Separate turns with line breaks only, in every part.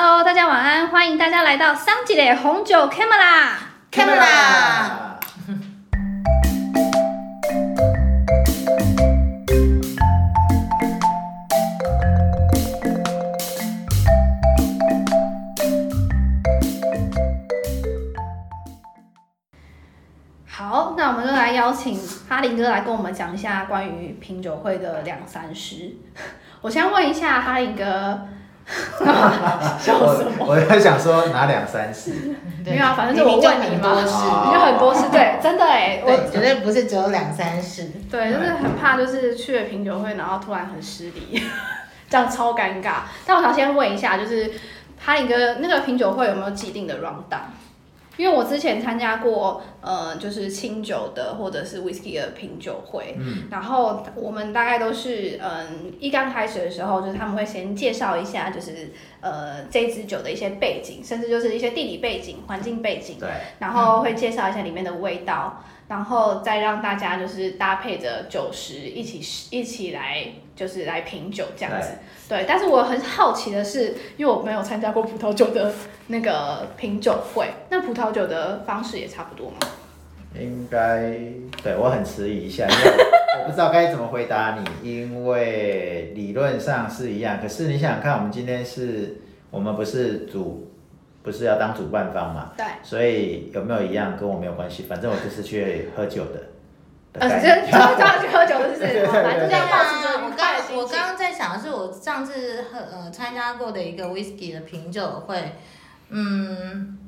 Hello，大家晚安，欢迎大家来到桑吉的红酒 Camera。
Camera
好，那我们就来邀请哈林哥来跟我们讲一下关于品酒会的两三十。我先问一下哈林哥，笑什么？
我我在想说哪两三次，
没有啊，反正就我问你嘛，你就很多次，对，真的哎，我
对，绝对不是只有两三次。
对，就是很怕，就是去了品酒会，然后突然很失礼，这样超尴尬。但我想先问一下，就是哈林哥那个品酒会有没有既定的 round down？因为我之前参加过，呃，就是清酒的或者是 whisky 的品酒会，
嗯，
然后我们大概都是，嗯，一刚开始的时候，就是他们会先介绍一下，就是呃这支酒的一些背景，甚至就是一些地理背景、环境背景，
对，
然后会介绍一下里面的味道，然后再让大家就是搭配着酒食一起一起来就是来品酒这样子。对，但是我很好奇的是，因为我没有参加过葡萄酒的那个品酒会，那葡萄酒的方式也差不多吗？
应该对我很迟疑一下，因为我不知道该怎么回答你，因为理论上是一样，可是你想想看，我们今天是，我们不是主，不是要当主办方嘛，
对，
所以有没有一样跟我没有关系，反正我就是去喝酒的。的
呃，
概
这这
念
这样去喝酒的是不是？
对对对
反正就这样保持着
我。刚刚刚在想的是，我上次喝呃参加过的一个 whisky 的品酒会，嗯，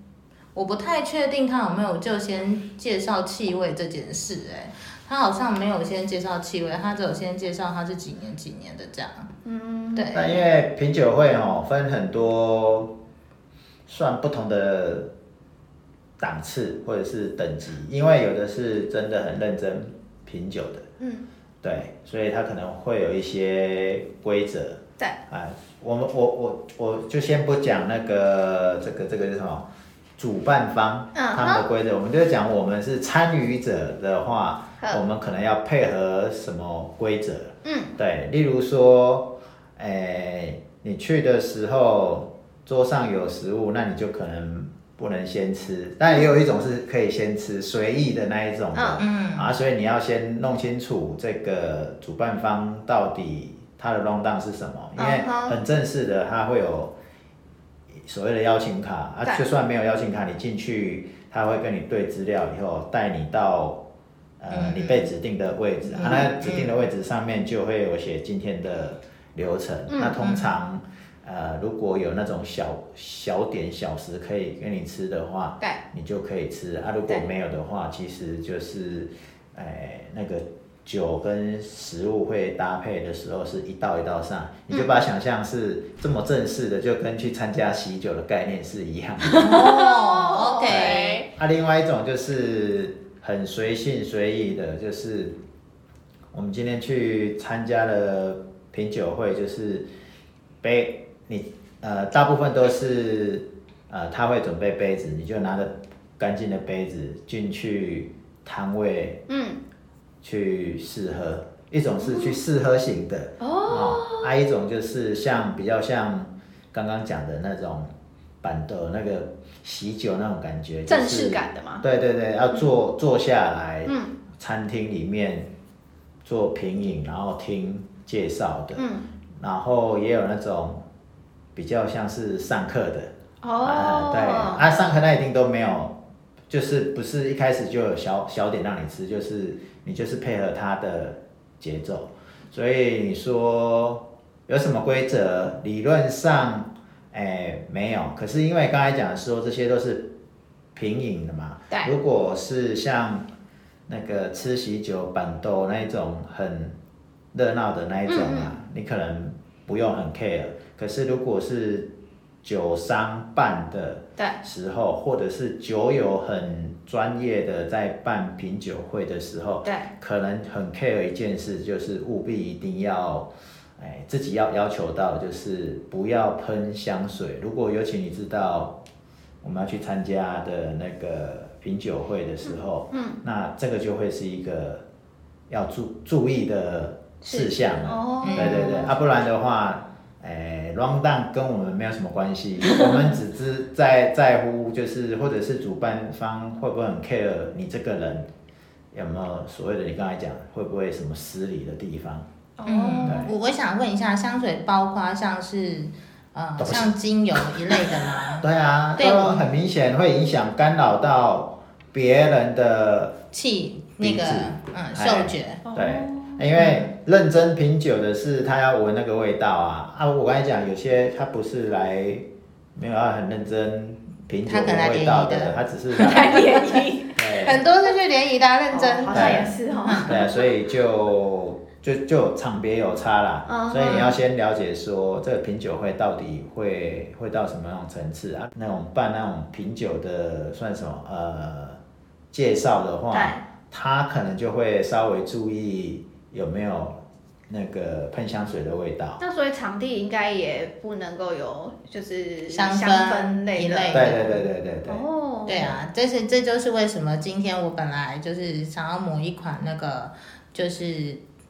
我不太确定他有没有就先介绍气味这件事、哎，他好像没有先介绍气味，他只有先介绍他是几年几年的这样。
嗯，
对，
那因为品酒会哦，分很多，算不同的档次或者是等级，因为有的是真的很认真品酒的，
嗯，
对，所以他可能会有一些规则。
对，
啊，我们我我我就先不讲那个这个这个叫什么主办方
嗯
他们的规则，我们就讲我们是参与者的话，我们可能要配合什么规则。
嗯，
对，例如说，诶、你去的时候桌上有食物，那你就可能不能先吃。但也有一种是可以先吃，随意的那一种的、
嗯
啊，所以你要先弄清楚这个主办方到底他的 round down 是什么，因为很正式的，他会有所谓的邀请卡。啊，就算没有邀请卡，你进去他会跟你对资料以后带你到。呃
嗯，
你被指定的位置，啊，
嗯
那指定的位置上面就会有写今天的流程。
嗯
那通常，呃，如果有那种小小点小食可以给你吃的话，
对，
你就可以吃啊。如果没有的话，其实就是，哎、那个酒跟食物会搭配的时候是一道一道上，你就把它想象是这么正式的，就跟去参加喜酒的概念是一样的。
哦，OK，
啊，另外一种就是很随性随意的，就是我们今天去参加了品酒会，就是杯你呃大部分都是呃他会准备杯子，你就拿着干净的杯子进去摊位
嗯，
去试喝，一种是去试喝型的哦，啊一种就是像比较像刚刚讲的那种板的那个喜酒那种感觉，就是
正式感的嘛。
对对对，要坐坐下来，
嗯。
餐厅里面做品饮，然后听介绍的，
嗯，
然后也有那种比较像是上课的，啊
哦，
对，啊，上课那一定都没有，就是不是一开始就有小小点让你吃，就是你就是配合他的节奏，所以你说有什么规则？理论上，哎，没有。可是因为刚才讲说这些都是平饮的嘛，
对。
如果是像那个吃喜酒、板豆那一种很热闹的那一种啊，你可能不用很 care。可是如果是酒商办的，时候，或者是酒友很专业的在办品酒会的时候，
对，
可能很 care 一件事，就是务必一定要，哎，自己要要求到，就是不要喷香水。如果尤其你知道我们要去参加的那个品酒会的时候，
嗯，
那这个就会是一个要注注意的事项了。
哦，
对对对，啊，不然的话，诶 round down 跟我们没有什么关系，我们只知在在乎就是或者是主办方会不会很 care 你这个人有没有所谓的你刚才讲会不会什么失礼的地方？哦，
我我想问一下，香水包括像是呃像精油一类的吗？
对啊，
对。
很明显会影响干扰到别人的
气那个嗯
哎
嗅觉，
对。
哦。
因为认真品酒的是他要闻那个味道啊啊！我刚才讲有些他不是来没有要很认真品酒
他可能来
的味道
的
他只是来
联谊，
对
很多是去联谊的啊，认
哦
真。
好像也是哦。
对啊，所以就就就场别有差啦，
嗯
所以你要先了解说这个品酒会到底会会到什么样的层次啊？那种办那种品酒的算什么呃介绍的话，他可能就会稍微注意有没有那个喷香水的味道。
那所以场地应该也不能够有就是
香
香
氛
氛类的。
一类
对对对对对对。
哦，
对啊，这是这就是为什么今天我本来就是想要抹一款那个，就是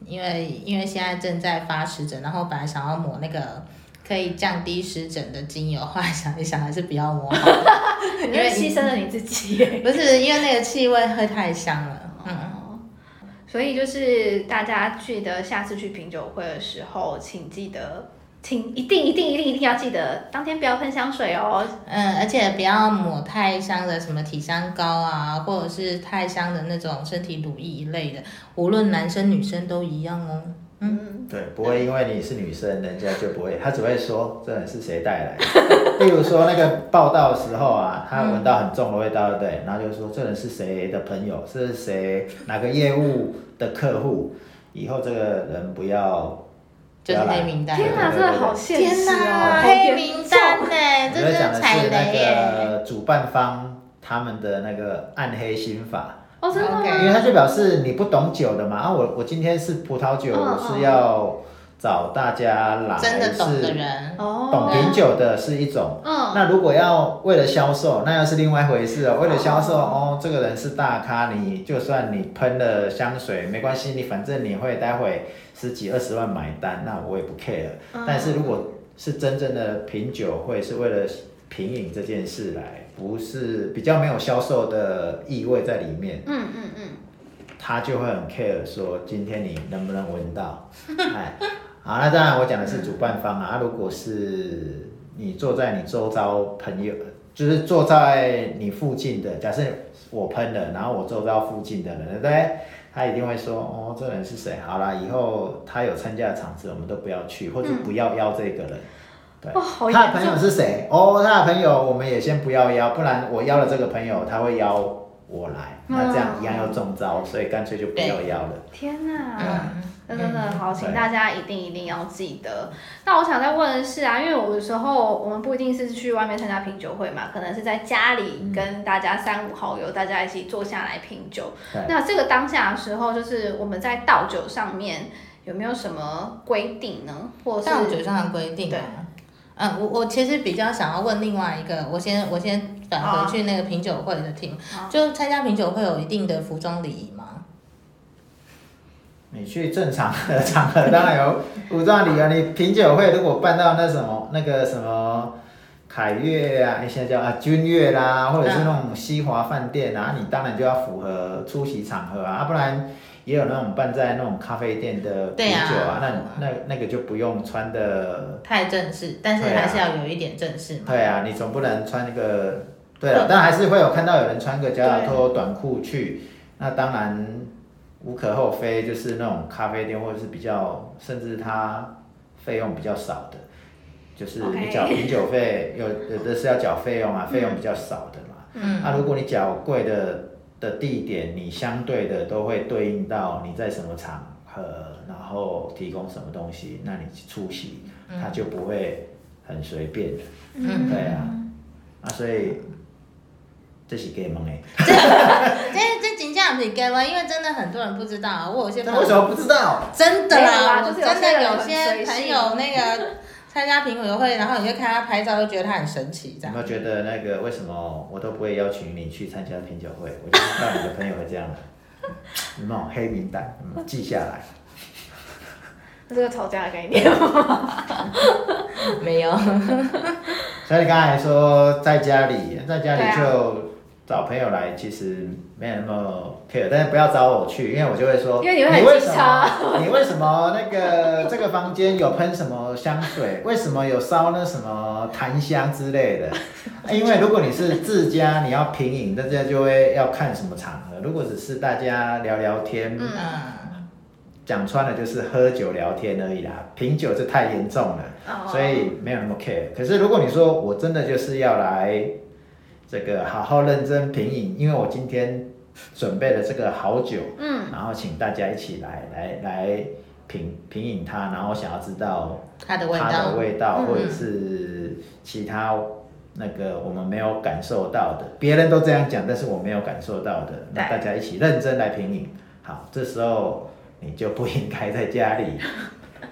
因为因为现在正在发湿疹，然后本来想要抹那个可以降低湿疹的精油，后来想一想还是不要抹好了，
因为牺牲了你自己。
不是因为那个气味会太香了，嗯。
所以就是大家记得下次去品酒会的时候，请记得，请一定一定一定一定要记得，当天不要喷香水哦。
嗯，而且不要抹太香的什么体香膏啊，或者是太香的那种身体乳液一类的，无论男生女生都一样哦。
嗯，
对，不会因为你是女生，人家就不会，他只会说这人是谁带来的。例如说那个报道的时候啊，他闻到很重的味道，对不对？然后就说这人是谁的朋友，是谁哪个业务的客户，以后这个人不要
就
要来
黑名单。
天哪，
对对
真的好现实
天
哦，
哪，
好
黑名单呢？
我
这
在讲的
是
那
雷耶。
个主办方他们的那个暗黑心法。
哦，真的
OK
因为？他就表示你不懂酒的嘛，啊，我我今天是葡萄酒，
嗯
我是要找大家来
真的懂的
是
人，
哦，
懂品酒的是一种，
嗯，
那如果要为了销售，那又是另外一回事哦。为了销售哦，这个人是大咖，你就算你喷了香水没关系，你反正你会待会十几二十万买单，那我也不 care。
嗯
但是如果是真正的品酒会，是为了品饮这件事来，不是比较没有销售的意味在里面。
嗯嗯嗯，
他就会很 care 说今天你能不能闻到，哎，好，那当然我讲的是主办方啊，啊如果是你坐在你周遭朋友，就是坐在你附近的，假设我喷了，然后我周遭附近的人，对不对？他一定会说，哦，这人是谁？好啦，以后他有参加的场次，我们都不要去，或者不要邀这个人。对，
哦，好
他的朋友，是谁？哦，他的朋友我们也先不要邀，不然我邀了这个朋友，他会邀我来，那这样一样要中招，所以干脆就不要邀了。
天哪！真的好，请大家一定一定要记得。那我想再问的是啊，因为有的时候我们不一定是去外面参加品酒会嘛，可能是在家里跟大家三五好友大家一起坐下来品酒。那这个当下的时候，就是我们在倒酒上面有没有什么规定呢？或者是
倒酒上的规定
对
啊。嗯，我我其实比较想要问另外一个，我先我先返回去那个品酒会的 team，、
好
就参加品酒会有一定的服装礼仪吗？
你去正常的场合当然有服装礼啊，你品酒会如果办到那什么那个什么凯悦啊，现在叫啊君悦啦，或者是那种西华饭店啊，你当然就要符合出席场合啊，啊不然也有那种办在那种咖啡店的啤酒啊，那那那个就不用穿的，
太正式，但是还是要有一点正式嘛。
对啊，你总不能穿那个，对啊，但还是会有看到有人穿个夹脚拖短裤去，那当然无可厚非，就是那种咖啡店或者是比较，甚至它费用比较少的，就是你缴品酒费，有有的是要缴费用啊，费用比较少的嘛。
嗯，
那、如果你缴贵的的地点，你相对的都会对应到你在什么场合，然后提供什么东西，那你出席，他就不会很随便的。
嗯
对啊，啊，所以这是给蒙诶，
这这真正不是给吗？因为真的很多人不知道啊，我有些朋友
为什么不知道？
真的啦，
啦就是
真的有
些
朋友那个参加品酒会，然后你就看他拍照，就觉得他很神奇这样
有没。有觉得那个为什么我都不会邀请你去参加品酒会？我就知道你的朋友会这样的，有没有黑名单？嗯记下来。
这个吵架的概念吗？
没有，
所以你刚才说在家里，在家里就找朋友来，其实没有那么 care，但是不要找我去，因为我就会说，
因为你会很
为什么 你为什么那个这个房间有喷什么香水？为什么有烧那什么檀香之类的？因为如果你是自家，你要品饮，大家就会要看什么场合。如果只是大家聊聊天，讲穿了就是喝酒聊天而已啦，品酒就太严重了。
哦
所以没有那么 care。可是如果你说我真的就是要来这个好好认真品饮，因为我今天准备了这个好酒，
嗯，
然后请大家一起来来来品品饮它，然后想要知道
它的味
它
道
的，味道，
嗯。
或者是其他那个我们没有感受到的，别人都这样讲，但是我没有感受到的，那大家一起认真来品饮。好，这时候你就不应该在家里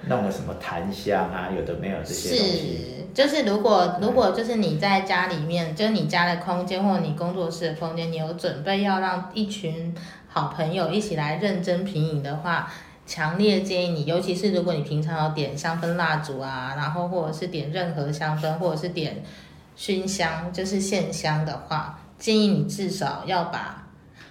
弄个什么檀香啊，有的没有这些东西。
是，就是如果如果就是你在家里面，就是你家的空间或者你工作室的空间，你有准备要让一群好朋友一起来认真品饮的话，强烈建议你，尤其是如果你平常有点香氛蜡烛啊，然后或者是点任何香氛，或者是点熏香，就是线香的话，建议你至少要把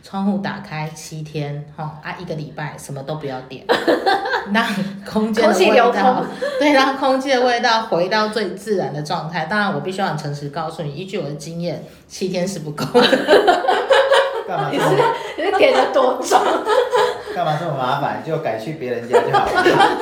窗户打开七天，哈啊，一个礼拜什么都不要点，让空间的
空气流
味道
通，
对，让空气的味道回到最自然的状态。当然，我必须要很诚实告诉你，依据我的经验，七天是不够的。
干嘛 你是
你是点的多重？
干嘛这么麻烦？就改去别人家就好了。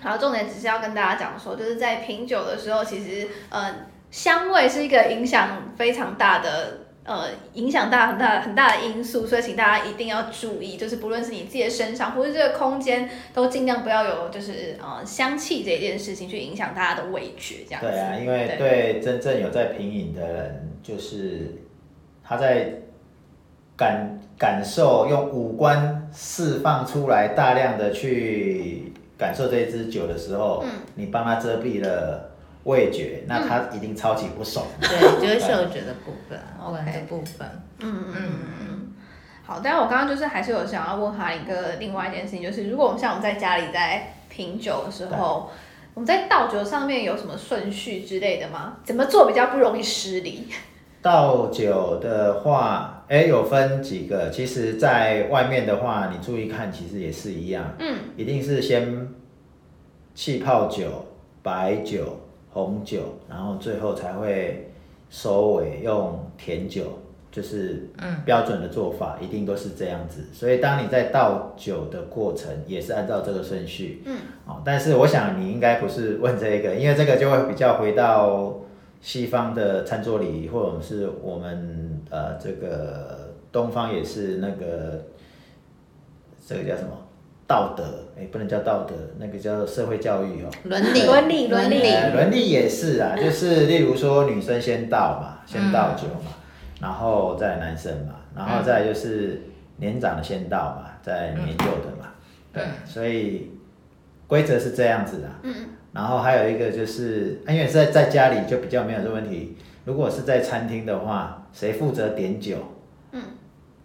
好，重点只是要跟大家讲说，就是在品酒的时候，其实呃，香味是一个影响非常大的。呃，影响大很大很大的因素，所以请大家一定要注意，就是不论是你自己的身上，或是这个空间，都尽量不要有就是呃香气这件事情去影响大家的味觉，这样子。
对啊，因为对真正有在品饮的人，就是他在感感受，用五官释放出来，大量的去感受这一支酒的时候，
嗯
你帮他遮蔽了味觉，那他一定超级不爽。
对，就是嗅觉的部分
，OK
闻的部分。
嗯嗯嗯嗯。好，但是我刚刚就是还是有想要问哈一个另外一件事情，就是如果我们像我们在家里在品酒的时候，我们在倒酒上面有什么顺序之类的吗？怎么做比较不容易失礼？
倒酒的话，哎，有分几个。其实，在外面的话，你注意看，其实也是一样，
嗯，
一定是先气泡酒、白酒、红酒，然后最后才会收尾用甜酒，就是
嗯
标准的做法，一定都是这样子。所以，当你在倒酒的过程，也是按照这个顺序。
嗯，
哦，但是我想你应该不是问这个，因为这个就会比较回到西方的餐桌礼仪，或者是我们呃这个东方也是那个这个叫什么道德？哎、不能叫道德，那个叫社会教育哦。
伦理，
伦理伦理。
呃伦理也是啊，就是例如说女生先倒嘛，先倒酒嘛，然后再男生嘛，然后再就是年长的先倒嘛，再年幼的嘛，对，所以规则是这样子的。
嗯，
然后还有一个就是，啊因为在在家里就比较没有这个问题，如果是在餐厅的话，谁负责点酒，
嗯，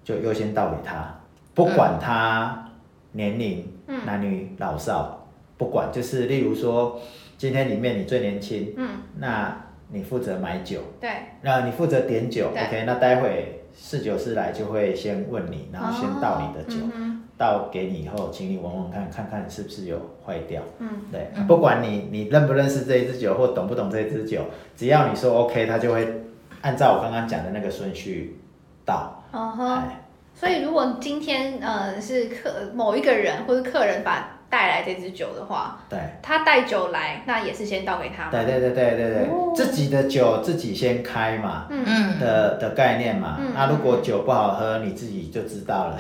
就优先倒给他，不管他年龄、
嗯
男女老少，不管，就是例如说，今天里面你最年轻，
嗯，
那你负责买酒，
对，
那你负责点酒，OK，那待会侍酒师来就会先问你，然后先倒你的酒，
哦嗯
倒给你以后，请你闻闻看，看看是不是有坏掉。
嗯
对，不管你你认不认识这一支酒或懂不懂这一支酒，只要你说 OK，他就会按照我刚刚讲的那个顺序倒。
哼，嗯哼。
哎，
所以如果今天呃是客某一个人或者客人把带来这支酒的话，
对，
他带酒来，那也是先倒给他吗？
对对对对对对，
哦
自己的酒自己先开嘛
嗯
嗯，
的的概念嘛。
嗯
那如果酒不好喝，你自己就知道了。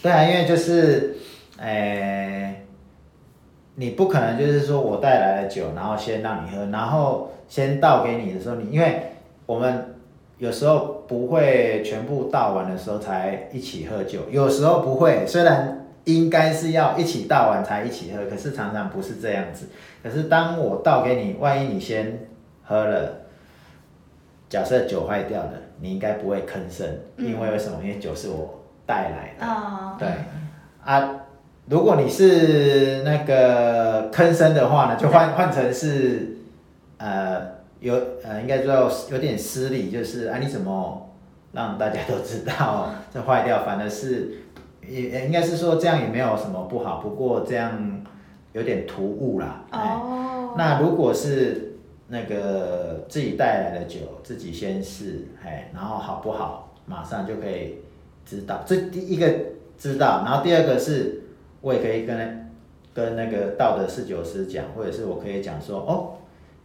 对啊，因为就是，诶、你不可能就是说我带来了酒，然后先让你喝，然后先倒给你的时候，你因为我们有时候不会全部倒完的时候才一起喝酒，有时候不会，虽然应该是要一起倒完才一起喝，可是常常不是这样子。可是当我倒给你，万一你先喝了，假设酒坏掉了，你应该不会吭声，因为为什么？因为酒是我带来的。
啊，
对，啊，如果你是那个坑声的话呢，就换换成是呃有呃应该说有点失礼，就是啊你怎么让大家都知道这坏掉，反而是也应该是说这样也没有什么不好，不过这样有点突兀啦。哦。那如果是那个自己带来的酒，自己先试，哎，然后好不好，马上就可以知道。这第一个知道，然后第二个是。我也可以跟跟那个道德侍酒师讲，或者是我可以讲说，哦，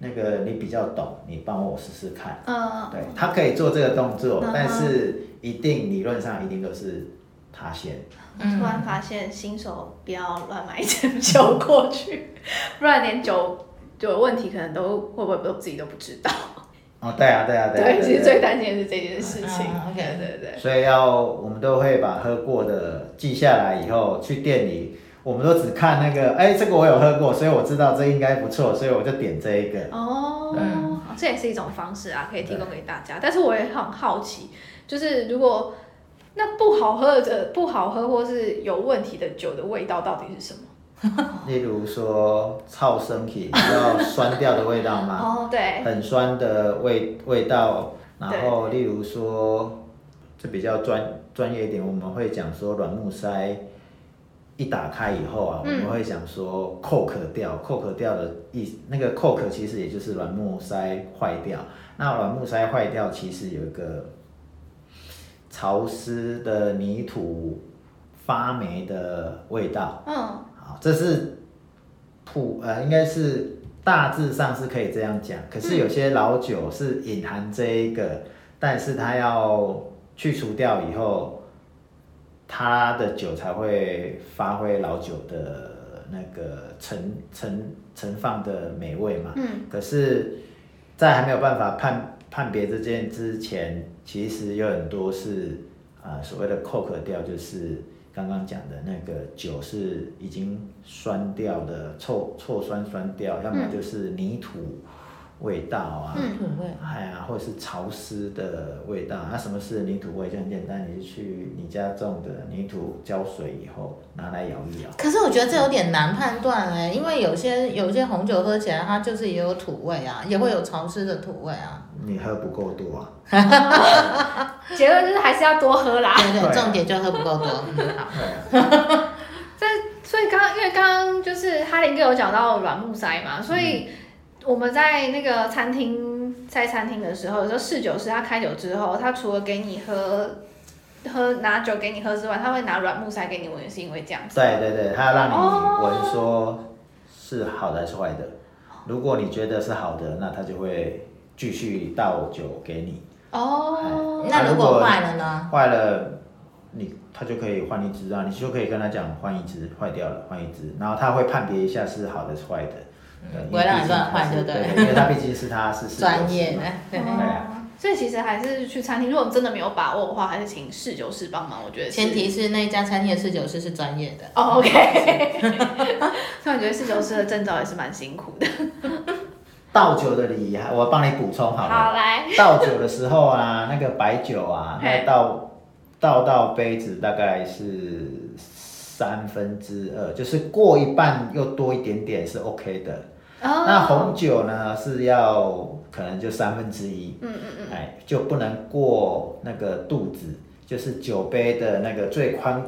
那个你比较懂，你帮我试试看。嗯，对他可以做这个动作，但是一定理论上一定都是他先。
突然发现新手不要乱买酒过去，不然连酒有问题可能都会不会都自己都不知道。
哦，对啊，对啊，对。
对，其实最担心的是这件事情。OK，对对。
所以要我们都会把喝过的记下来，以后去店里，我们都只看那个，哎，这个我有喝过，所以我知道这应该不错，所以我就点这一个。
哦，这也是一种方式啊，可以提供给大家。但是我也很好奇，就是如果那不好喝的、不好喝或是有问题的酒的味道到底是什么？
例如说，臭身体比较酸掉的味道嘛？
哦，对，
很酸的味味道。然后，例如说，这比较专专业一点，我们会讲说软木塞一打开以后啊，我们会想说扣壳掉，扣壳掉的意，那个扣壳其实也就是软木塞坏掉。那软木塞坏掉，其实有一个潮湿的泥土发霉的味道。嗯。好这是普呃，应该是大致上是可以这样讲。可是有些老酒是隐含这一个，但是它要去除掉以后，它的酒才会发挥老酒的那个陈陈陈放的美味嘛。嗯。可是，在还没有办法判判别这件之前，其实有很多是啊所谓的扣壳掉，就是。刚刚讲的那个酒是已经酸掉的，臭臭酸酸掉，要么就是泥土味道啊，
泥土味，
哎呀，或者是潮湿的味道。那什么是泥土味？就很简单，你去你家种的泥土浇水以后拿来摇一摇。
可是我觉得这有点难判断哎，因为有些有些红酒喝起来它就是也有土味啊，也会有潮湿的土味啊。
你喝不够多啊！
结论就是还是要多喝啦。
对对，重点就喝不够多。
好。这 所以刚刚因为刚刚就是哈林哥有讲到软木塞嘛，所以我们在那个餐厅在餐厅的时候，有时候侍酒师他开酒之后，他除了给你喝喝拿酒给你喝之外，他会拿软木塞给你闻，是因为这样子。
对对对，他要让你闻说是好的还是坏的。如果你觉得是好的，那他就会。继续倒酒给你
哦，那如果坏了呢？
坏了，你他就可以换一支啊，你就可以跟他讲换一支，坏掉了换一支，然后他会判别一下是好的是坏的，
不会让你乱换，对不对？
因为他毕竟是他是
专业的，
对啊。
所以其实还是去餐厅，如果真的没有把握的话，还是请侍酒师帮忙。我觉得
前提是那一家餐厅的侍酒师是专业的。
哦，OK。所以我觉得侍酒师的证照也是蛮辛苦的。
倒酒的礼仪，我帮你补充好了。
好来。
倒酒的时候啊，那个白酒啊，那倒倒到杯子大概是三分之二，就是过一半又多一点点是 OK 的。哦。那红酒呢是要可能就三分之一。嗯嗯嗯。哎，就不能过那个肚子，就是酒杯的那个最宽，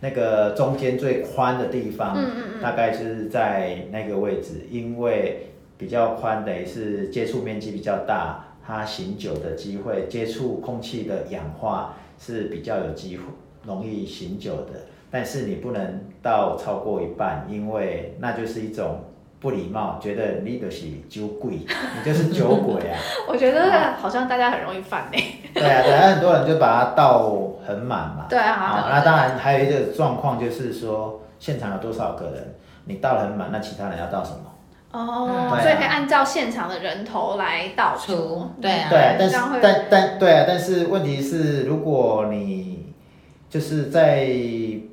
那个中间最宽的地方，嗯嗯嗯，大概就是在那个位置，因为。比较宽等于是接触面积比较大，它醒酒的机会，接触空气的氧化是比较有机会容易醒酒的。但是你不能倒超过一半，因为那就是一种不礼貌，觉得你就是酒鬼，你就是酒鬼啊。
我觉得好像大家很容易犯呢。
对啊，等下很多人就把它倒很满嘛。
对啊。
好，那当然还有一个状况就是说，现场有多少个人，你倒很满，那其他人要倒什么？
哦，所以可以按照现场的人头来倒出，
对啊，
对，但是但但对啊，但是问题是，如果你就是在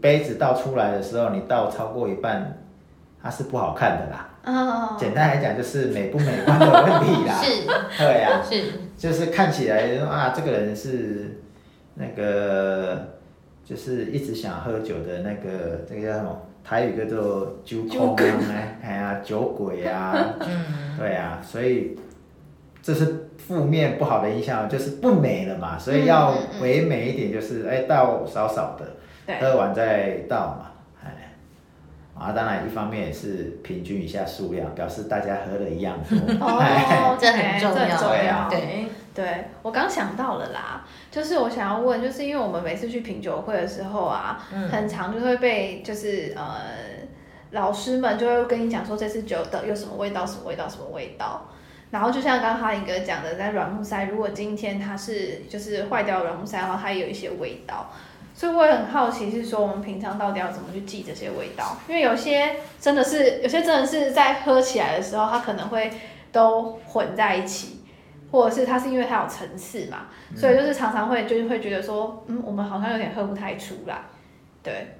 杯子倒出来的时候，你倒超过一半，它是不好看的啦。哦，简单来讲就是美不美观的问题啦。
是，
对啊，
是，
就是看起来啊，这个人是那个就是一直想喝酒的那个这个叫什么？台语叫做酒空啊，哎呀酒鬼啊，
嗯，
对啊，所以这是负面不好的印象，就是不美了嘛，所以要唯美一点，就是哎倒少少的，
对，
喝完再倒嘛，哎，啊，当然一方面也是平均一下数量，表示大家喝的一样
哦，
这很重要，
重
对啊
对，
对我刚想到了啦，就是我想要问，就是因为我们每次去品酒会的时候啊，
嗯
很常就会被就是呃老师们就会跟你讲说这次酒的有什么味道，什么味道，什么味道。然后就像刚刚哈林哥讲的，在软木塞，如果今天它是就是坏掉的软木塞的话，它也有一些味道。所以我也很好奇，是说我们平常到底要怎么去记这些味道？因为有些真的是，有些真的是在喝起来的时候，它可能会都混在一起，或者是它是因为它有层次嘛，所以就是常常会就是会觉得说，嗯，我们好像有点喝不太出来，对，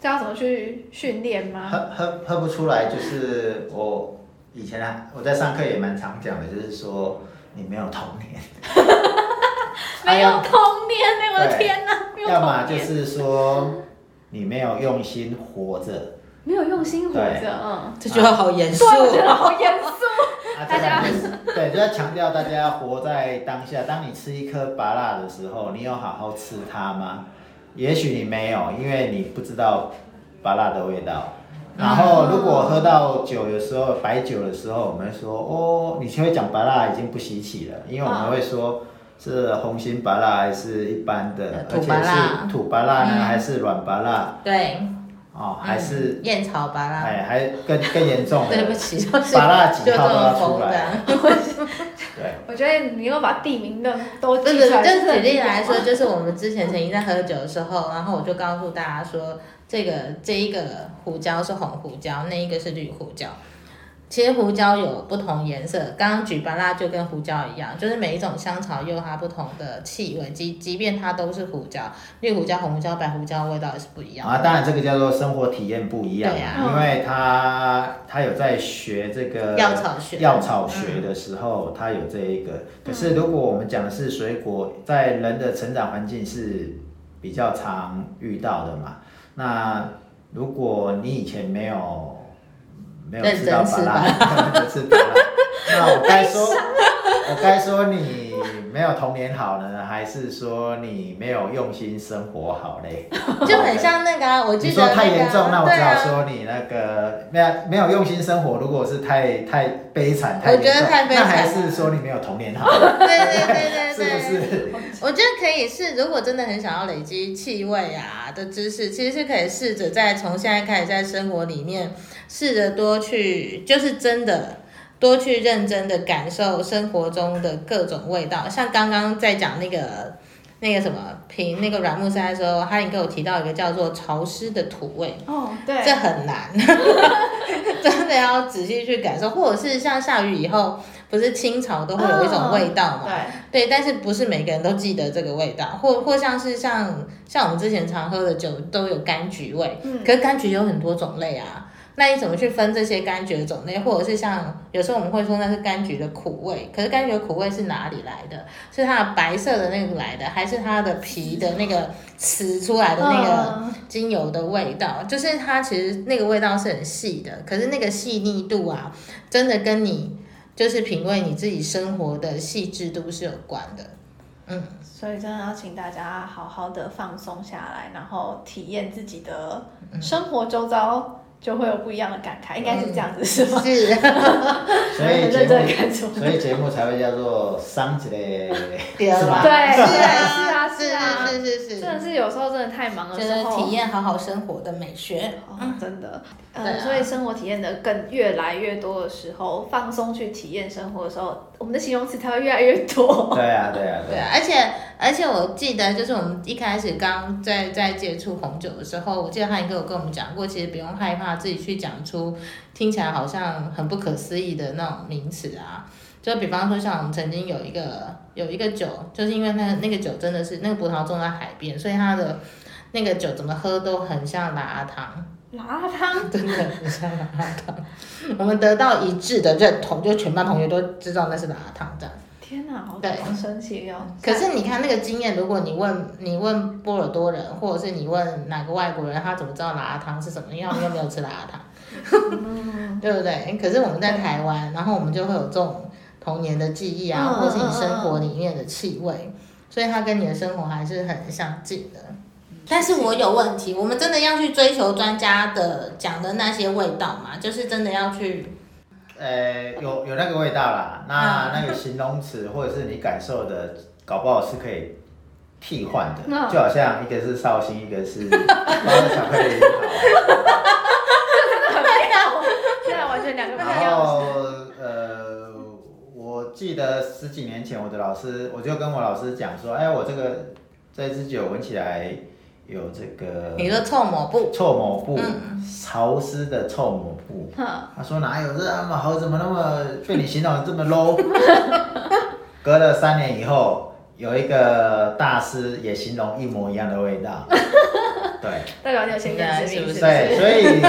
这要怎么去训练吗？
喝喝喝不出来，就是我以前啊，我在上课也蛮常讲的，就是说你没有童年，
没有童年呢，我的天哪，没有
要么，就是说你没有用心活着，
没有用心活
对。
着，嗯，
这句话好严肃。
对，我觉得好严肃，
啊，
大家。
对，就要强调大家要活在当下。当你吃一颗芭辣的时候，你有好好吃它吗？也许你没有，因为你不知道芭辣的味道。然后，如果喝到酒的时候，白酒的时候，我们会说哦，你就会讲芭辣已经不稀奇了，因为我们会说是红心芭辣还是一般的，
土
而且
芭辣
是土芭辣呢，
嗯。
还是软芭辣
对，
哦，还是
嗯燕草芭拉，
哎，还更更严重的，
对不起，就是
芭辣几
就这
号都要
么
出来。对。
我觉得你又把地名的都
对对对，
记出来，
就是举例来说，就是我们之前曾经在喝酒的时候，然后我就告诉大家说，这个这一个胡椒是红胡椒，那一个是绿胡椒。其实胡椒有不同颜色，刚刚举巴拉就跟胡椒一样，就是每一种香草又有它不同的气味，即即便它都是胡椒，绿胡椒、红胡椒、白胡椒味道也是不一样的。
啊，当然这个叫做生活体验不一样
对啊
因为他他有在学这个
药草学
药草学的时候，他有这一个。可是如果我们讲的是水果，在人的成长环境是比较常遇到的嘛。那如果你以前没有没有吃到
认真吃
芭拉，认真吃巴拉，那我该说，我该说你没有童年好呢，还是说你没有用心生活好嘞？
就很像那个、啊，我记得
太严重，那我只好说你那个没有没有用心生活。如果是太太悲惨、太
我觉
严重，
得太悲惨
那还是说你没有童年好，
对对对对
是，不是？
我觉得可以是，如果真的很想要累积气味啊的知识，其实是可以试着在从现在开始在生活里面试着多去，就是真的多去认真的感受生活中的各种味道。像刚刚在讲那个那个什么品那个软木塞的时候，哈林给我提到一个叫做潮湿的土味。
哦，对，
这很难，真的要仔细去感受，或者是像下雨以后，不是清朝都会有一种味道嘛？
对，
对，但是不是每个人都记得这个味道，或或像是像像我们之前常喝的酒都有柑橘味，
嗯
可是柑橘有很多种类啊，那你怎么去分这些柑橘的种类？或者是像有时候我们会说那是柑橘的苦味，可是柑橘的苦味是哪里来的？是它的白色的那个来的，还是它的皮的那个吃出来的那个
嗯
精油的味道？就是它其实那个味道是很细的，可是那个细腻度啊，真的跟你就是品味你自己生活的细致度是有关的。嗯，
所以真的要请大家好好的放松下来，然后体验自己的生活周遭，就会有不一样的感慨，应该是这样子是吗？
是，
所以节
认真看
目，所以节目才会叫做伤 是吧？
对
是
是
啊，
啊是啊
是是是是，
真的是有时候真的太忙了
就是
时候，
体验好好生活的美学。
哦，真的，
对
呃，
啊
所以生活体验的更越来越多的时候，放松去体验生活的时候，我们的形容词才会越来越多。
对啊，对啊，对啊。
对啊，而且而且我记得，就是我们一开始刚在在接触红酒的时候，我记得汉哥有跟我们讲过，其实不用害怕自己去讲出听起来好像很不可思议的那种名词啊。就比方说，像我们曾经有一个有一个酒，就是因为那个那个酒真的是那个葡萄种在海边，所以它的那个酒怎么喝都很像拉汤。
辣汤，
真的很像麻辣烫。我们得到一致的认同，就全班同学都知道那是麻辣烫这样。
天哪，好神奇哦！
可是你看那个经验，如果你问你问波尔多人，或者是你问哪个外国人，他怎么知道麻辣烫是什么？因为他们又没有吃麻辣烫，
嗯
对不对？可是我们在台湾，然后我们就会有这种童年的记忆啊，
嗯
或是你生活里面的气味，所以它跟你的生活还是很相近的。但是我有问题，我们真的要去追求专家的讲的那些味道吗？就是真的要去，
呃，有有那个味道啦，那那个形容词或者是你感受的，搞不好是可以替换的，
嗯
就好像一个是绍兴，一个是 包的巧克力好。
很妙，现在完全两个不一
然。后呃，我记得十几年前我的老师，我就跟我老师讲说，哎，我这个这支酒闻起来有这个
你说臭抹布，
臭抹布，
嗯
潮湿的臭抹布。
哼
他说哪有这么好，怎么那么被你形容得这么 low？隔了三年以后，有一个大师也形容一模一样的味道。对
代表你有先见之明，
是不是
对，所以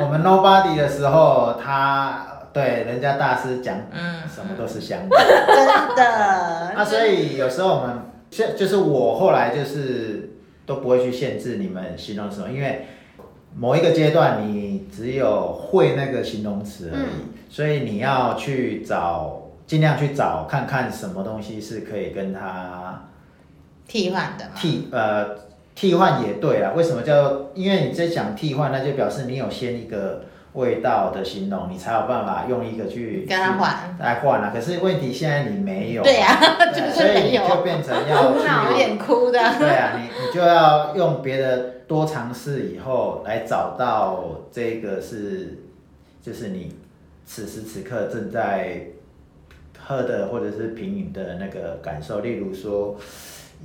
我们 nobody 的时候，他对人家大师讲
嗯，
什么都是香的。
真的。
那所以有时候我们现就是我后来就是都不会去限制你们形容什么，因为某一个阶段你只有会那个形容词而已，所以你要去找，尽量去找看看什么东西是可以跟它
替换的嘛，
替呃替换也对啦。为什么叫？因为你在讲替换，那就表示你有先一个味道的形容，你才有办法用一个去
跟他换。
来换啊。可是问题现在你没有啊，
对呀、
对
就是
所以你
没有
就变成要
有，点哭的。
对啊，你你就要用别的多尝试以后来找到这个是，就是你此时此刻正在喝的或者是品饮的那个感受。例如说，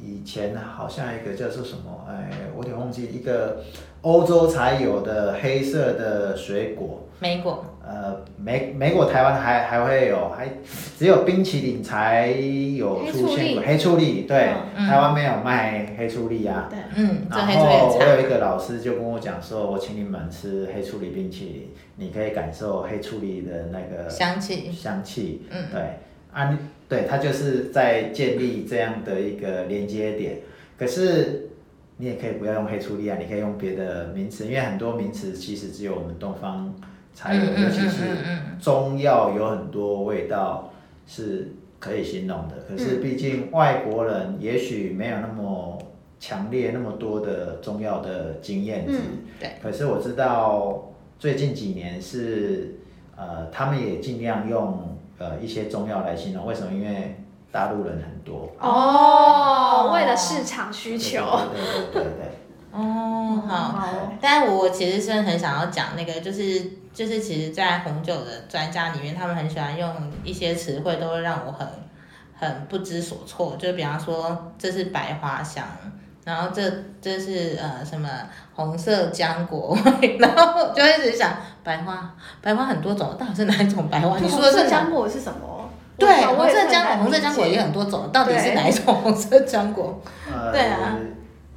以前好像一个叫做什么，哎，我有点忘记一个欧洲才有的黑色的水果，
莓果，
呃，莓莓果、台湾还还会有，还只有冰淇淋才有出现过黑醋栗，对，
嗯
台湾没有卖黑醋栗啊。
对，
嗯，这
然后我有一。个老师就跟我讲说，我请你们吃黑醋栗冰淇淋，你可以感受黑醋栗的那个
香气，
香气，
嗯。
对，啊，你对，它就是在建立这样的一个连接点。可是你也可以不要用黑醋栗啊，你可以用别的名词，因为很多名词其实只有我们东方才有，尤其是中药有很多味道是可以形容的。可是
嗯
毕竟外国人也许没有那么强烈那么多的中药的经验值，
嗯
对。
可是我知道最近几年是呃，他们也尽量用呃一些中药来形容。为什么？因为大陆人很多。
哦，为了市场需求。
对对对对对
哦，好。
好，
但我其实是很想要讲那个，就是就是，其实，在红酒的专家里面，他们很喜欢用一些词汇，都会让我很很不知所措。就比方说，这是百花香，然后这这是呃什么红色浆果味，然后就一直想白花，白花很多种，到底是哪一种白花？你说的是
浆果是什么？
对，
我
红色浆果，红色浆果也很多种，到底是哪一种红色浆果？
呃，
对啊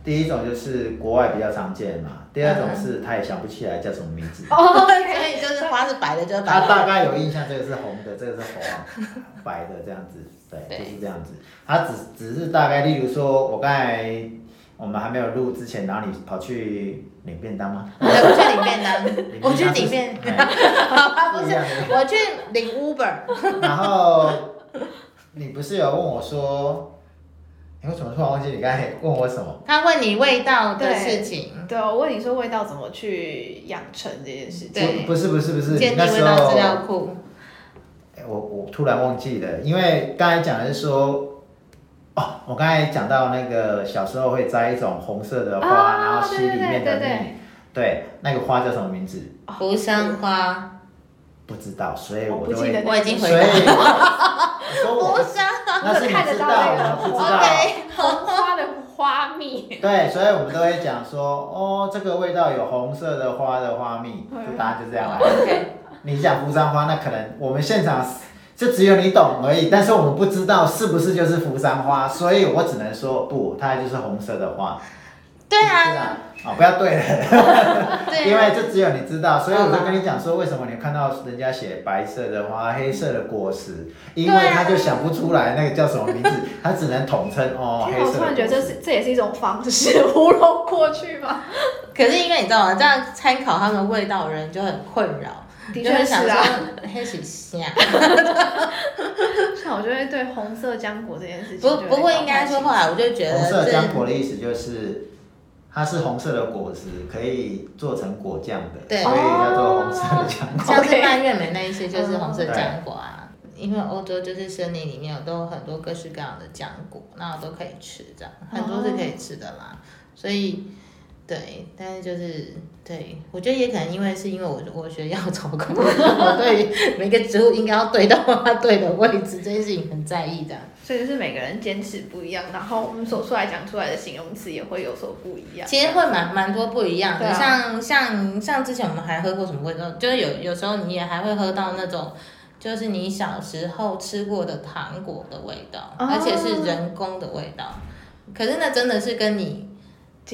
第一种就是国外比较常见嘛，第二种是他也想不起来叫什么名字。
哦，
所以就是花是白的，就是白的。
他大概有印象，这个是红的，这个是黄白的这样子，对，
对
就是这样子。他只只是大概，例如说，我刚才我们还没有录之前，然后你跑去领便当吗？
对，我去领便当，我去领便，不是我去领 Uber，
然后你不是有问我说，你为什么突然忘记你刚才问我什么？
他问你味道的事情，
对，我问你说味道怎么去养成这件事。情。
对。
不不是不是不是，
建立味道资料库，
哎我我突然忘记了，因为刚才讲的是说，哦，我刚才讲到那个小时候会摘一种红色的花，
啊
然后吸里面的
对对对
蜜，对，那个花叫什么名字？
扶桑花，
不知道，所以
我
我都会，
不记得
我已经回
以
答
我说我
扶桑
那是你
看得
知道，
到那个
我不知道。
红花的花蜜。
对，所以我们都会讲说，哦，这个味道有红色的花的花蜜，
嗯
就大家就这样来。
OK，
你讲扶桑花，那可能我们现场就只有你懂而已，但是我们不知道是不是就是扶桑花，所以我只能说不，它就是红色的花。
对啊，
啊，哦，不要对了，
对
因为
啊，
这只有你知道，所以我就跟你讲说，为什么你看到人家写白色的花、黑色的果实，因为他就想不出来那个叫什么名字，他只能统称哦，黑色我
突然觉得这。是这也是一种方式 糊弄过去吧。
可是因为你知道吗？这样参考它们的味道，人就很困扰，
的确是啊，
黑是虾。
像我就会对红色浆果这件事情
不不过应该说，后来我就觉得
红色
这
浆果的意思就是，它是红色的果实，可以做成果酱的，
对
所以叫做红色的浆果。
像是蔓越莓那一些就是红色
嗯
浆果啊。因为欧洲就是森林里面有都有很多各式各样的浆果，那都可以吃，这样很多是可以吃的啦。所以对，但是就是对我觉得也可能因为是因为我我学药草工，我对于每个植物应该要对到它对的位置这件事情很在意的。
所以就是每个人坚持不一样，然后我们所出来讲出来的形容词也会有所不一样。
其实会蛮蛮多不一样的，
啊
像像像之前我们还喝过什么味道，就是有有时候你也还会喝到那种，就是你小时候吃过的糖果的味道，
哦
而且是人工的味道。可是那真的是跟你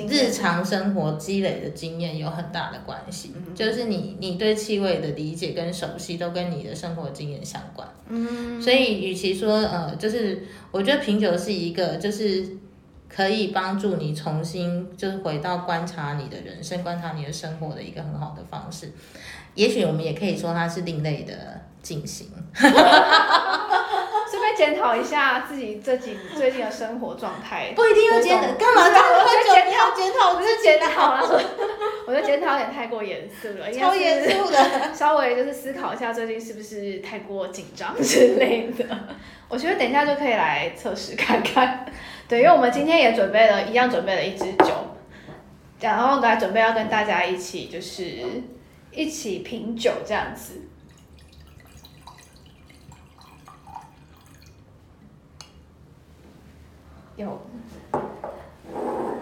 日常生活积累的经验有很大的关系，
嗯
就是你你对气味的理解跟熟悉都跟你的生活经验相关。
嗯，
所以，与其说呃，就是我觉得品酒是一个，就是可以帮助你重新就是回到观察你的人生、观察你的生活的一个很好的方式。也许我们也可以说它是另类的进行。
检讨一下自己这几最近的生活状态。
不一定要检讨，干嘛？干嘛喝酒？
我在检
你要检讨
不是检讨了，我觉得检讨有点太过严肃了，
超严肃的。
稍微就是思考一下最近是不是太过紧张之类的。我觉得等一下就可以来测试看看。对，因为我们今天也准备了一样准备了一支酒，然后来准备要跟大家一起就是一起品酒这样子。有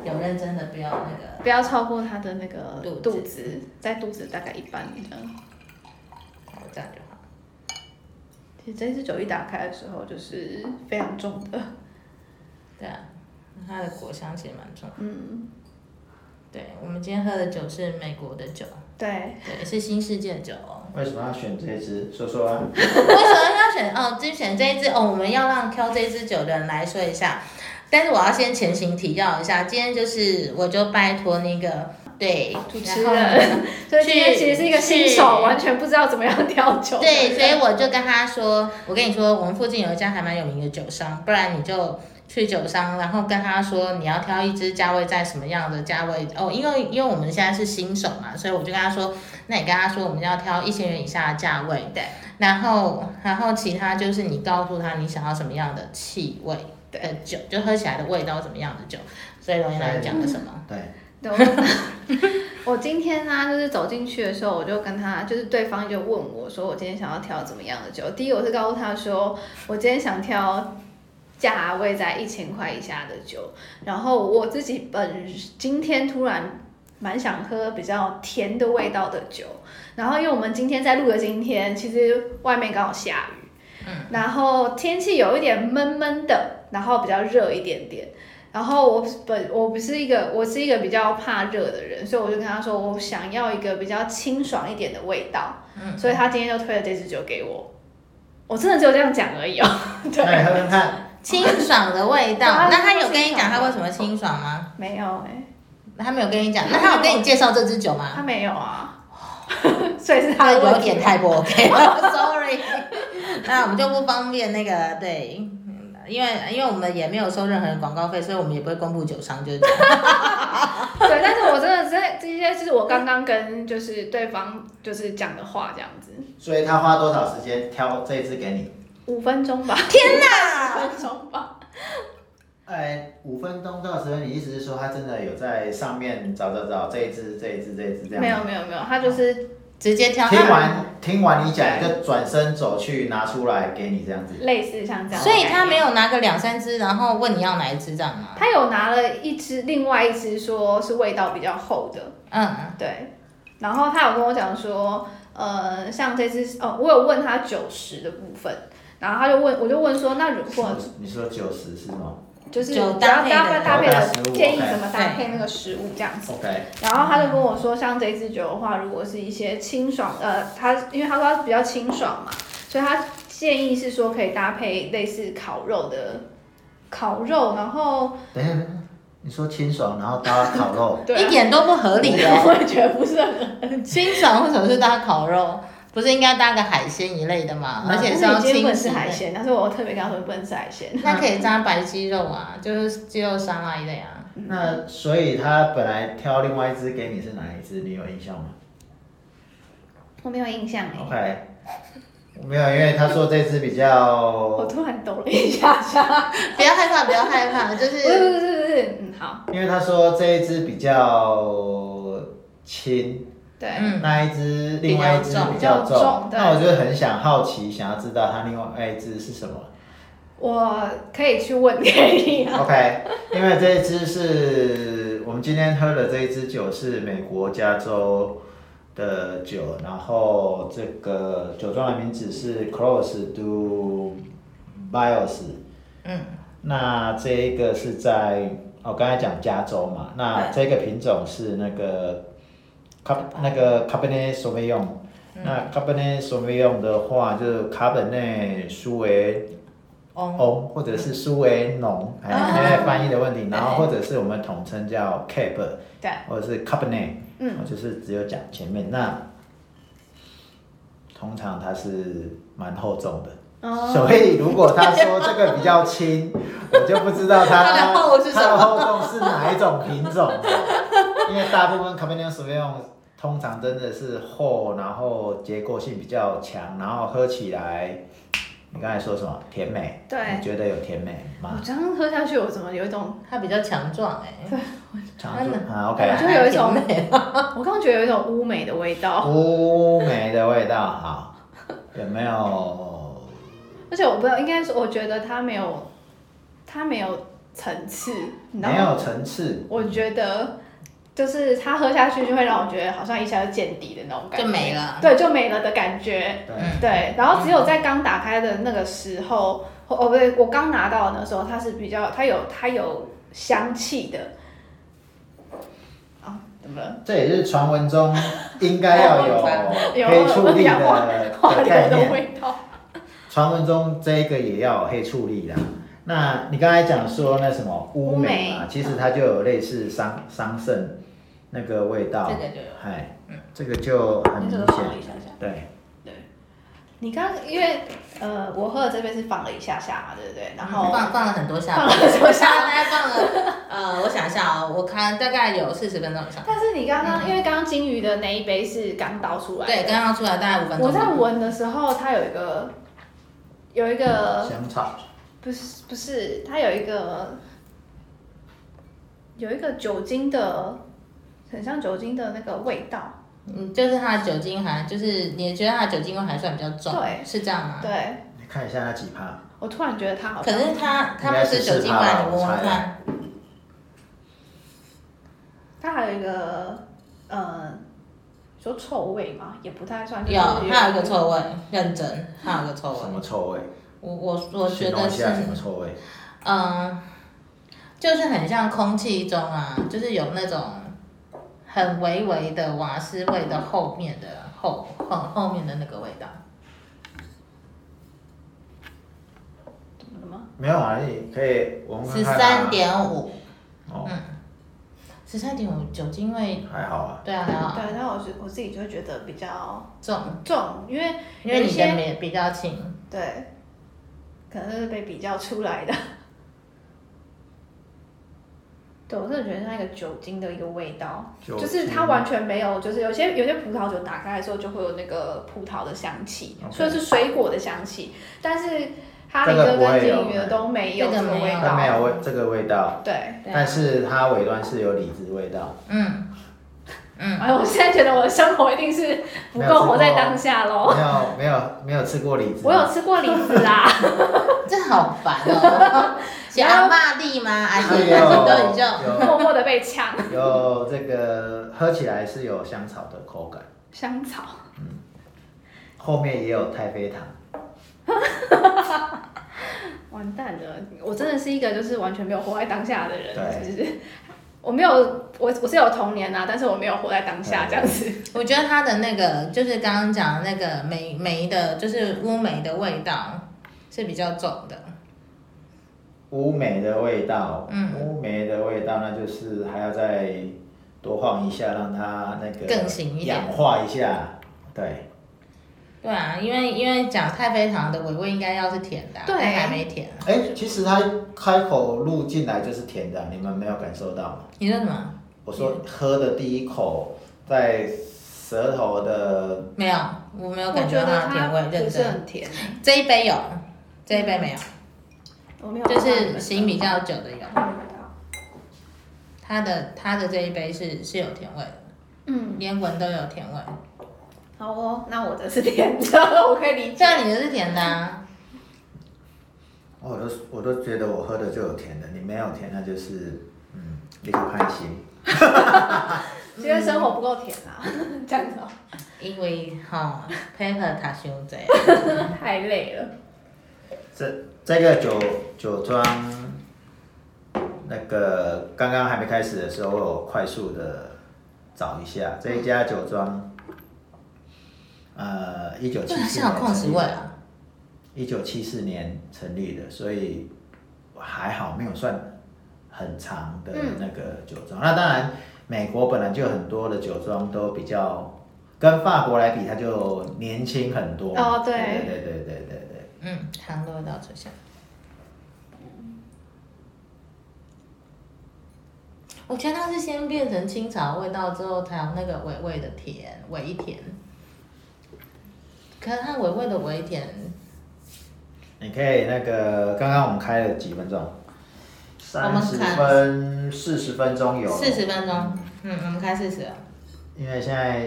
有认真的，不要那个。
不要超过他的那个
肚子
肚子，在肚子大概一半这样。
这样就好。
其实这支酒一打开的时候就是非常重的，
对啊，它的果香其实蛮重。
嗯，
对，我们今天喝的酒是美国的酒，
对，
对，是新世界酒哦。
为什么要选这支？说说啊。
为什么要选哦？就选这一支哦？我们要让挑这支酒的人来说一下。但是我要先前行提要一下，今天就是我就拜托那个对
主持人，所以今天其实是一个新手，完全不知道怎么样挑酒。
对，所以我就跟他说，我跟你说，我们附近有一家还蛮有名的酒商，不然你就去酒商，然后跟他说你要挑一支价位在什么样的价位。哦，因为因为我们现在是新手嘛，所以我就跟他说，那你跟他说我们要挑一千元以下的价位，
对，
然后然后其他就是你告诉他你想要什么样的气味的酒，就喝起来的味道怎么样的酒，所以龙岩来讲了什么？
对，
对，我 我今天呢、就是走进去的时候，我就跟他，就是对方就问我说，我今天想要挑怎么样的酒？第一，我是告诉他说，我今天想挑价位在一千块以下的酒。然后我自己本今天突然蛮想喝比较甜的味道的酒。然后因为我们今天在录的今天，其实外面刚好下雨，嗯，然后天气有一点闷闷的，然后比较热一点点。然后我本我不是一个我是一个比较怕热的人，所以我就跟他说我想要一个比较清爽一点的味道，嗯，所以他今天就推了这支酒给我，我真的只有这样讲而已哦，对，
那你喝看看。
清爽的味道，那他有跟你讲他为什么清爽吗？
没有哎、
他没有跟你讲，那他有跟你介绍这支酒吗？
他没有啊，所以是他
他
的
有点太不 OK 了，sorry。那我们就不方便那个对，因为因为我们也没有收任何人广告费，所以我们也不会公布酒商，就是这样。
对，但是我真的这这些是我刚刚跟就是对方就是讲的话这样子，
所以他花多少时间挑这一支给你？
五分钟吧，
天哪！
五分钟吧，
哎，五分钟到十分，你意思是说他真的有在上面找找找这一支、这一支、这一支这样？
没有没有没有，他就是
直接挑。
听完听完你讲，就转身走去拿出来给你这样子。
类似像这样，
所以他没。有拿个两三只，然后问你要哪一只这样吗？
他有拿了一只，另外一只说是味道比较厚的，
嗯，
对。然后他有跟我讲说，呃，像这只哦，我有问他九十的部分，然后他就问，我就问说，那如果
你说九十是吗？
就是
酒
只要
搭配
搭配搭配的建议怎么搭配那个食物这样子。
OK，
然后他就跟我说，像这支酒的话，如果是一些清爽，呃，他因为他说他比较清爽嘛，所以他建议是说可以搭配类似烤肉的烤肉，然后
等一下，等一下你说清爽，然后搭烤肉，
对啊、
一点都不合理哦。
我也觉得不是很
清爽为什么是搭烤肉？不是应该搭个海鲜一类的吗？而且是要
但是你今天不能
清洗的。
吃海鲜，但是我特别跟他说不能吃海鲜。
那可以加白鸡肉啊，就是鸡肉沙拉一类啊。
那所以他本来挑另外一只给你是哪一只？你有印象吗
我没有印象哎
，？OK，没有，因为他说这支比较 我，
突然抖了一下下。
不要害怕，不要害怕，就
是
是
不是不是不是，嗯好，
因为他说这一只比较轻，
对，
嗯，
那一只另外一只比较
重
那我就很想好奇，想要知道它另外一只是什么。
我可以去问给你啊。
OK，因为这一支是我们今天喝的这一支酒是美国加州的酒，然后这个酒庄的名字是 Close to Bios。
嗯，
那这一个是在我刚才讲加州嘛，那这个品种是那个 Cap 那个 Cabernet Sauvignon。那 Cabernet Sauvignon 的话，就是卡本内苏维
哦，
翁或者是苏维农，哎，
啊。
因为翻译的问题，然后或者是我们统称叫 Cab，
对，
或者是 Cabernet，
嗯，
就是只有讲前面。那通常它是蛮厚重的，
哦，
所以如果他说这个比较轻，我就不知道它
它 的厚
重是哪一种品种。的，因为大部分 Cabernet Sauvignon 通常真的是厚，然后结构性比较强，然后喝起来，你刚才说什么甜美？
对
你觉得有甜美吗
我？这样喝下去，我怎么有一种，
它比较强壮哎。
常
真的
说啊
我
，OK，
就有一种
美
我刚刚觉得有一种乌梅的味道，
乌梅的味道，好，有没有？
而且我不知道，应该是我觉得它没有，它没有层次，你知道
没？有层次，
我觉得就是它喝下去就会让我觉得好像一下就见底的那种感觉，
就没了
对，就没了的感觉。
对，
然后只有在刚打开的那个时候，哦哦不对，我刚拿到的那时候，它是比较，它有它有香气的。啊，怎么了？
这也是传闻中应该要有
有
黑醋栗
有花
的概念。
味道。
传闻中这个也要有黑醋栗啦。那你刚才讲说那什么乌梅嘛，
乌梅
其实它就有类似桑桑葚那个味道，
这个就有。
哎，这个就很明显，
一下下。
对，
你刚因为呃，我喝的这杯是放了一下下嘛，对不对？然后
放放了很多下，
放了很多下。
大 概放了呃，我想一下哦，我看大概有四十分钟以上。
但是你刚刚、因为刚刚金鱼的那一杯是刚倒出来的，
对，刚刚出来大概五分钟。
我在闻的时候，它有一个有一个
香草，
不是不是，它有一个有一个酒精的，很像酒精的那个味道。
嗯，就是它的酒精含，就是你觉得它的酒精味还算比较重，
对
是这样吗？
对，
你看一下它几趴，
我突然觉得它好，
可是它它不是酒精
4%吧
味，你闻闻看。
它还有一个呃，说臭味嘛，也不太算，
有，它有一个臭味，认真，它有个臭味
什。么臭味？
我我我觉得是，
什么臭味？
嗯，就是很像空气中啊，就是有那种很微微的瓦斯味的后面的后后后面的那个味道。
怎么了吗？
没有啊，你可以闻闻
十三点五，
哦，
十三点五酒精味，
还好啊，
对啊，还好
对，但我是我自己就会觉得比较
重，
重，因为
因为你的
有一些
也比较轻。
对，可能是被比较出来的。对，我真的觉得像一个酒精的一个味道，就是它完全没有，就是有些有些葡萄酒打开的时候就会有那个葡萄的香气所以是水果的香气，但是哈
这个
利哥跟金鱼的都没有
这个
味道，
它没有味这个味道，
对。
但是它尾端是有李子味道。
嗯嗯，
哎，我现在觉得我的生活一定是不够活在当下喽。
没有没有没有吃过李子，
我有吃过李子啊，
真好烦哦。是阿玛丽吗？还是都已经
有
默默的被呛。
有这个喝起来是有香草的口感，
香草，
后面也有太妃糖。
完蛋了！我真的是一个就是完全没有活在当下的人，
对
就是我没有我我是有童年啊，但是我没有活在当下这样子。
我觉得它的那个就是刚刚讲的那个梅梅的，就是乌梅的味道是比较重的。
乌梅的味道，
嗯
乌梅的味道，那就是还要再多晃一下，让它那个
更醒一点
氧化一下，对，
对啊，因为因为讲太妃糖的尾味应该要是甜的啊、
对
还没甜。
哎、其实它开口入进来就是甜的，你们没有感受到吗？
你说什么？
我说喝的第一口，在舌头的
没有，我没有感
觉
到它的甜味，
它不是
认真。
很甜，
这一杯有，这一杯没有，
我没有。
就是醒比较久的有。它的它的这一杯是是有甜味的，
嗯，
连闻都有甜味。
好哦，那我的是甜的，我可以理解。
你的是甜的啊？
我都我都觉得我喝的就有甜的，你没有甜，那就是嗯，立刻开心。
今天生活不够甜啊，这样子哦
因为哈、配合太伤济。
太累了。
这这个酒酒庄，那个刚刚还没开始的时候，我有快速的找一下这一家酒庄，呃，一九七
对，
四年
成立。
一九七四年成立的，所以还好没有算很长的那个酒庄。那当然，美国本来就有很多的酒庄都比较跟法国来比，它就年轻很多。
哦对
对对对对。
嗯，糖的味道出现。我觉得它是先变成清茶味道之后，才有那个微微的甜，微甜。可是它微微的微甜，
你可以那个，刚刚我们开了几分钟？
我
三十
们看
分、四十分钟有。
四十分钟。嗯，我们开四十。
因为现在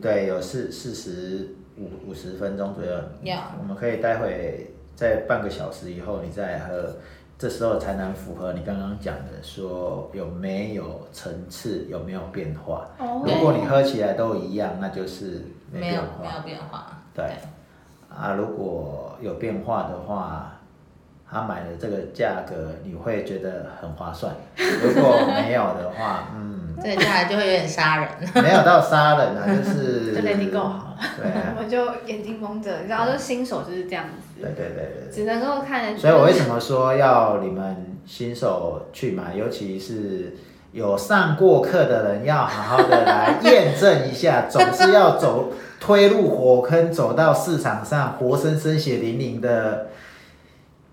对有四四十五五十分钟左右。
有
我们可以待会在半个小时以后你再喝，这时候才能符合你刚刚讲的，说有没有层次，有没有变化。
哦
如果你喝起来都一样，那就是没
没有
变化。
没有变化。
对啊，如果有变化的话，他买的这个价格你会觉得很划算。如果没有的话，嗯，
这个下来就会有点杀人。
没有到杀人啊，就是
就对你够好
对啊，
我就眼睛蒙着，然后就新手就是这样子，
对对对对。
只能够看人。
所以我为什么说要你们新手去买，尤其是有上过课的人，要好好的来验证一下，总是要走推入火坑，走到市场上，活生生血淋淋的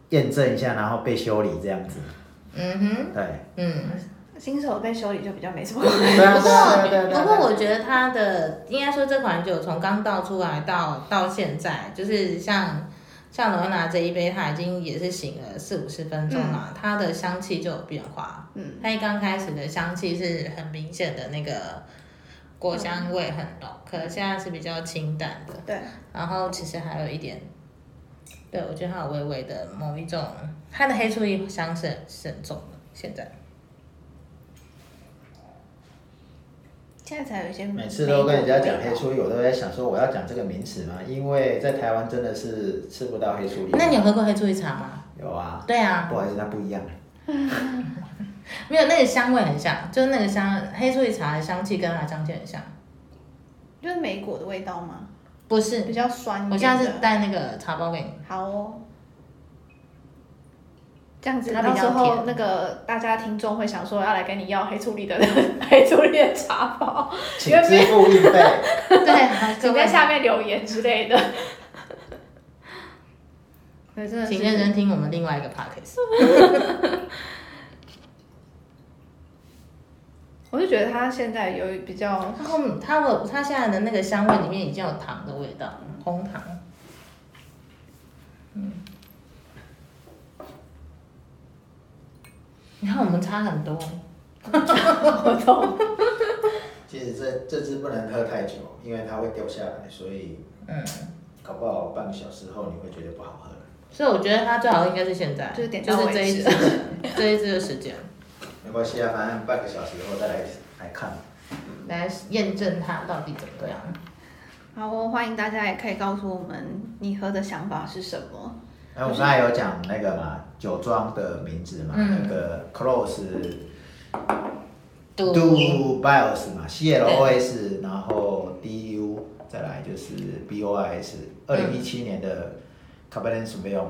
验证一下，然后被修理这样子。
嗯哼，
对，
嗯。
新手被修理就比较没什么。
不过，不过我觉得它的应该说这款酒从刚倒出来到到现在，就是像像罗娜这一杯，它已经也是醒了四五十分钟了，它的香气就有变化。
嗯，
它一刚开始的香气是很明显的那个果香味很浓，可是现在是比较清淡的，
对，
然后其实还有一点，对我觉得它有微微的某一种，它的黑醋栗香是很是很重的，现在。
现在才有一些。
每次都跟人家讲黑醋栗，我都在想说我要讲这个名词嘛，因为在台湾真的是吃不到黑醋栗。
那你有喝过黑醋栗茶吗？
有啊？
对啊，
不好意思，它不一样。
没有那个香味很像，就是那个香黑醋栗茶的香气跟它的香气很像。
就是梅果的味道吗？
不是
比，较酸一点。
我现在是带那个茶包给你。
好哦。这样子，到时候那个大家听众会想说要来跟你要黑醋栗的 黑醋栗的茶包，
请支付运费。
对，
请在下面留言之类的。对，真的
请认真听我们另外一个 podcast。
我就觉得它现在有比较，
它后面它有它现在的那个香味里面已经有糖的味道，红糖。嗯。你看我们差很多，
我懂。
其实这这支不能喝太久，因为它会掉下来，所以
嗯，
搞不好半个小时后你会觉得不好喝。
所以我觉得它最好应该是现在，
就是点
就
到为止
是这一支 这一支的时间，
没关系啊，反正半个小时后再来来看。
来验证它到底怎么样。
好哦，欢迎大家也可以告诉我们你喝的想法是什么。
哎，我刚才有讲那个嘛，酒庄的名字嘛，
嗯。
那个 Close Do Bios 嘛，C L O S，然后 D U，再来就是 B O I S，二零一七年的 Cabernet Sauvignon。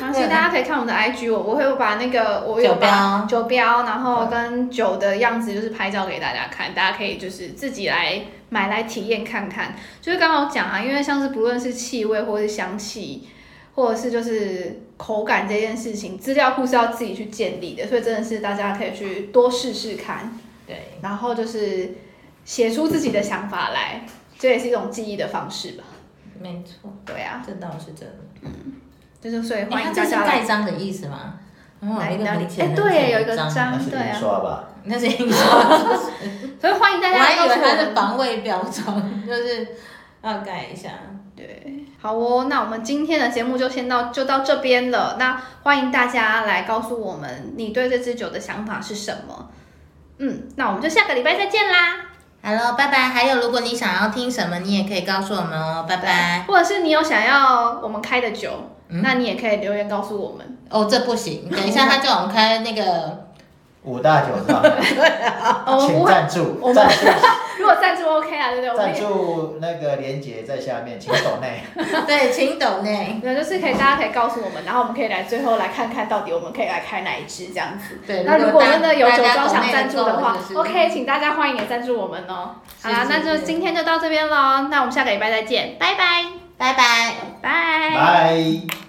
然后现在大家可以看我们的 IG，我我会把那个我有
酒标。
把酒标，然后跟酒的样子就是拍照给大家看，大家可以就是自己来买来体验看看。就是刚刚讲啊，因为像是不论是气味或是香气，或者是就是口感这件事情，资料库是要自己去建立的，所以真的是大家可以去多试试看，
对，
然后就是写出自己的想法来，这也是一种记忆的方式吧。
没错，
对啊，
这倒是真的。
嗯就是所以
哎，
欢迎大家来。
盖章的意思吗？嗯，有一个
哪里哎对有一个章
那是
对啊
印刷吧？
那是印刷，
所以欢迎大家
还以为它
诉我们。
是防伪标章，就是要盖一下。
对，好哦，那我们今天的节目就先到就到这边了。那欢迎大家来告诉我们你对这支酒的想法是什么。嗯，那我们就下个礼拜再见啦。
Hello，拜拜。还有，如果你想要听什么，你也可以告诉我们哦。拜拜。
或者是你有想要我们开的酒，
嗯
那你也可以留言告诉我们。
哦，这不行，等一下 他叫我们开那个，
五大酒庄，
哦，我们不
请，赞助，
我们
赞助，
如果赞助 OK 啊，对不对？我们
赞助那个连接在下面，请抖内。
对，请抖内。
对，就是可以，大家可以告诉我们，然后我们可以来最后来看看到底我们可以来开哪一支这样子。
对，
那如果真的有酒庄想赞助的话，OK，请大家欢迎也赞助我们哦。好啦，那就今天就到这边喽，那我们下个礼拜再见，拜拜，
拜拜。
拜。
拜。